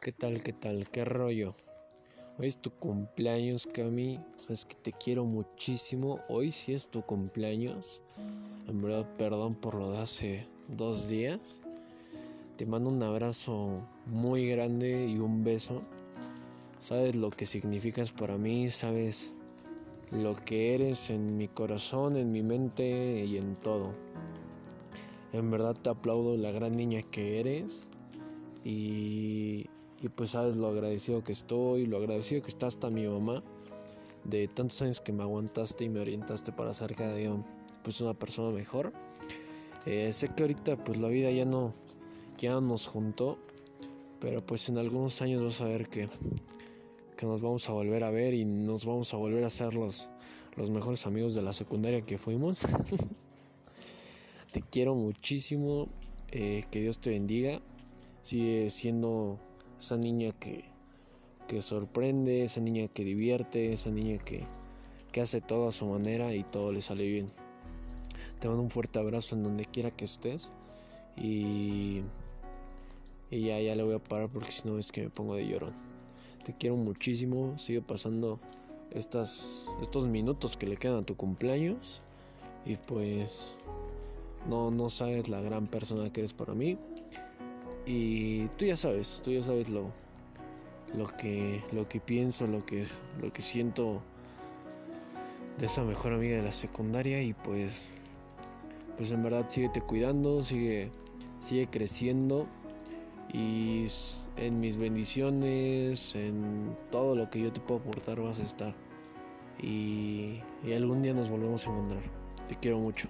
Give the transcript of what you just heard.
¿Qué tal? ¿Qué tal? ¿Qué rollo? Hoy es tu cumpleaños, Cami. Sabes que te quiero muchísimo. Hoy sí es tu cumpleaños. En verdad, perdón por lo de hace dos días. Te mando un abrazo muy grande y un beso. Sabes lo que significas para mí, sabes lo que eres en mi corazón, en mi mente y en todo. En verdad te aplaudo la gran niña que eres y y pues sabes lo agradecido que estoy, lo agradecido que está hasta mi mamá de tantos años que me aguantaste y me orientaste para ser cada día pues una persona mejor. Eh, sé que ahorita pues la vida ya no ya nos juntó, pero pues en algunos años vas a ver que, que nos vamos a volver a ver y nos vamos a volver a ser los, los mejores amigos de la secundaria que fuimos. te quiero muchísimo, eh, que Dios te bendiga, sigue siendo esa niña que, que sorprende, esa niña que divierte, esa niña que, que hace todo a su manera y todo le sale bien. Te mando un fuerte abrazo en donde quiera que estés y, y ya, ya le voy a parar porque si no es que me pongo de llorón. Te quiero muchísimo, sigue pasando estas, estos minutos que le quedan a tu cumpleaños y pues no, no sabes la gran persona que eres para mí. Y tú ya sabes, tú ya sabes lo, lo que lo que pienso, lo que lo que siento de esa mejor amiga de la secundaria y pues pues en verdad síguete cuidando, sigue sigue creciendo y en mis bendiciones, en todo lo que yo te puedo aportar vas a estar. Y, y algún día nos volvemos a encontrar. Te quiero mucho.